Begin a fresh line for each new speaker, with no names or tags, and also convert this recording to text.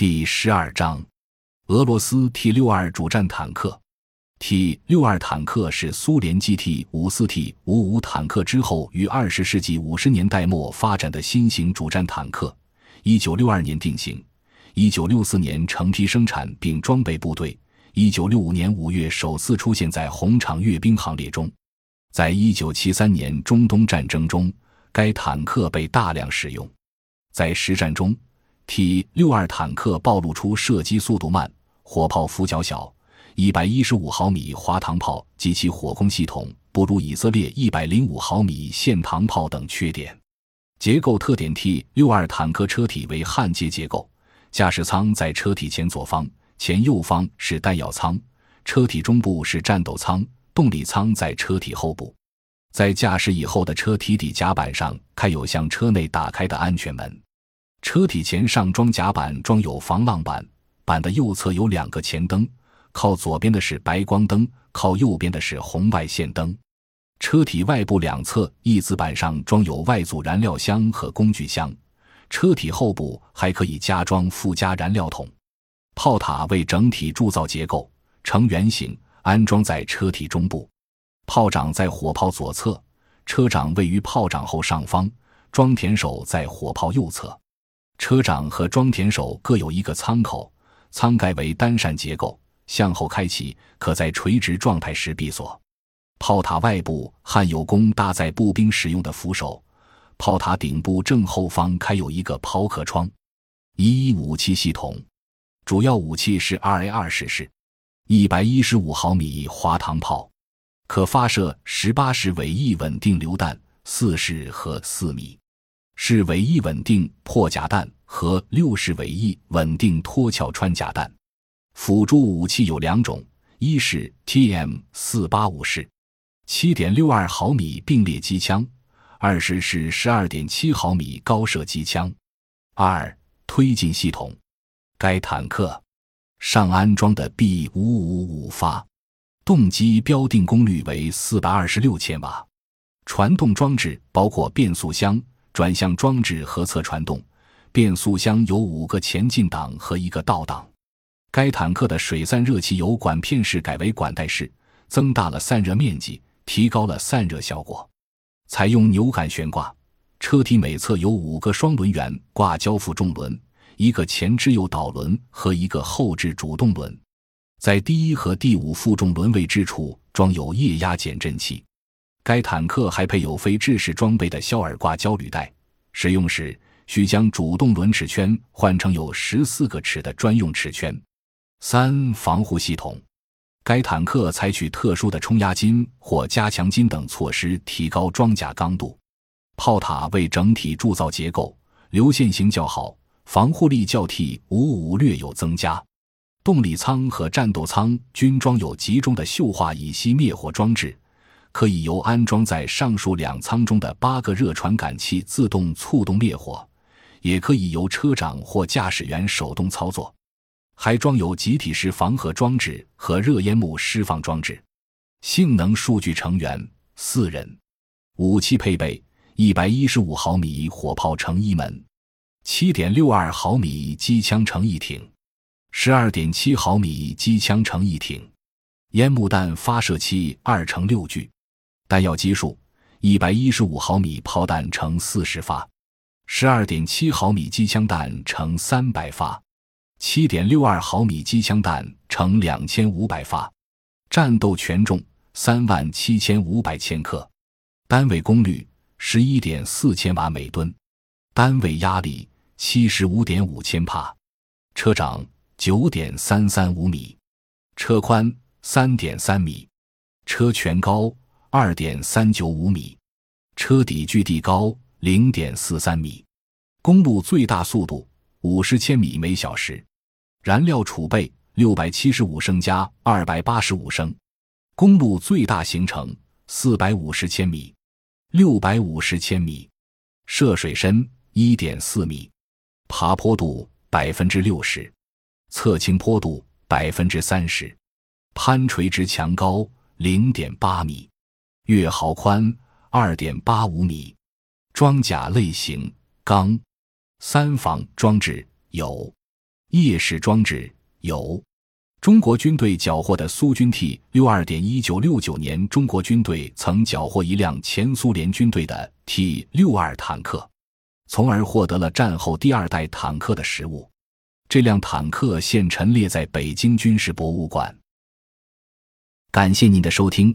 第十二章，俄罗斯 T 六二主战坦克。T 六二坦克是苏联 GT 五四 T 五五坦克之后于二十世纪五十年代末发展的新型主战坦克。一九六二年定型，一九六四年成批生产并装备部队。一九六五年五月首次出现在红场阅兵行列中。在一九七三年中东战争中，该坦克被大量使用。在实战中。T 六二坦克暴露出射击速度慢、火炮俯角小、一百一十五毫米滑膛炮及其火控系统不如以色列一百零五毫米线膛炮等缺点。结构特点：T 六二坦克车体为焊接结构，驾驶舱在车体前左方，前右方是弹药舱，车体中部是战斗舱，动力舱在车体后部。在驾驶以后的车体底甲板上开有向车内打开的安全门。车体前上装甲板装有防浪板，板的右侧有两个前灯，靠左边的是白光灯，靠右边的是红外线灯。车体外部两侧翼子板上装有外组燃料箱和工具箱，车体后部还可以加装附加燃料桶。炮塔为整体铸造结构，呈圆形，安装在车体中部。炮长在火炮左侧，车长位于炮长后上方，装填手在火炮右侧。车长和装填手各有一个舱口，舱盖为单扇结构，向后开启，可在垂直状态时闭锁。炮塔外部焊有供搭载步兵使用的扶手，炮塔顶部正后方开有一个抛壳窗。一一武器系统，主要武器是 R A 二式式，一百一十五毫米滑膛炮，可发射十八式尾翼稳定榴弹四式和四米。是尾翼稳定破甲弹和六式尾翼稳定脱壳穿甲弹。辅助武器有两种：一是 TM 四八五式七点六二毫米并列机枪；二是是十二点七毫米高射机枪。二推进系统，该坦克上安装的 B 五五五发动机标定功率为四百二十六千瓦，传动装置包括变速箱。转向装置和侧传动，变速箱有五个前进档和一个倒档。该坦克的水散热器由管片式改为管带式，增大了散热面积，提高了散热效果。采用扭杆悬挂，车体每侧有五个双轮圆挂交负重轮，一个前置诱导轮和一个后置主动轮。在第一和第五负重轮位置处装有液压减震器。该坦克还配有非制式装备的肖尔挂胶履带，使用时需将主动轮齿圈换成有十四个齿的专用齿圈。三防护系统，该坦克采取特殊的冲压筋或加强筋等措施，提高装甲刚度。炮塔为整体铸造结构，流线型较好，防护力较 T 五五略有增加。动力舱和战斗舱均装有集中的溴化乙烯灭火装置。可以由安装在上述两舱中的八个热传感器自动促动灭火，也可以由车长或驾驶员手动操作。还装有集体式防核装置和热烟幕释放装置。性能数据成员四人。武器配备：一百一十五毫米火炮乘一门，七点六二毫米机枪乘一挺，十二点七毫米机枪乘一挺，烟幕弹发射器二乘六具。弹药基数：一百一十五毫米炮弹乘四十发，十二点七毫米机枪弹乘三百发，七点六二毫米机枪弹乘两千五百发。战斗权重三万七千五百千克，单位功率十一点四千瓦每吨，单位压力七十五点五千帕。车长九点三三五米，车宽三点三米，车全高。二点三九五米，车底距地高零点四三米，公路最大速度五十千米每小时，燃料储备六百七十五升加二百八十五升，公路最大行程四百五十千米，六百五十千米，涉水深一点四米，爬坡度百分之六十，侧倾坡度百分之三十，攀垂直墙高零点八米。月壕宽二点八五米，装甲类型钢，三防装置有夜视装置有。中国军队缴获的苏军 T 六二点，一九六九年，中国军队曾缴获一辆前苏联军队的 T 六二坦克，从而获得了战后第二代坦克的实物。这辆坦克现陈列在北京军事博物馆。感谢您的收听，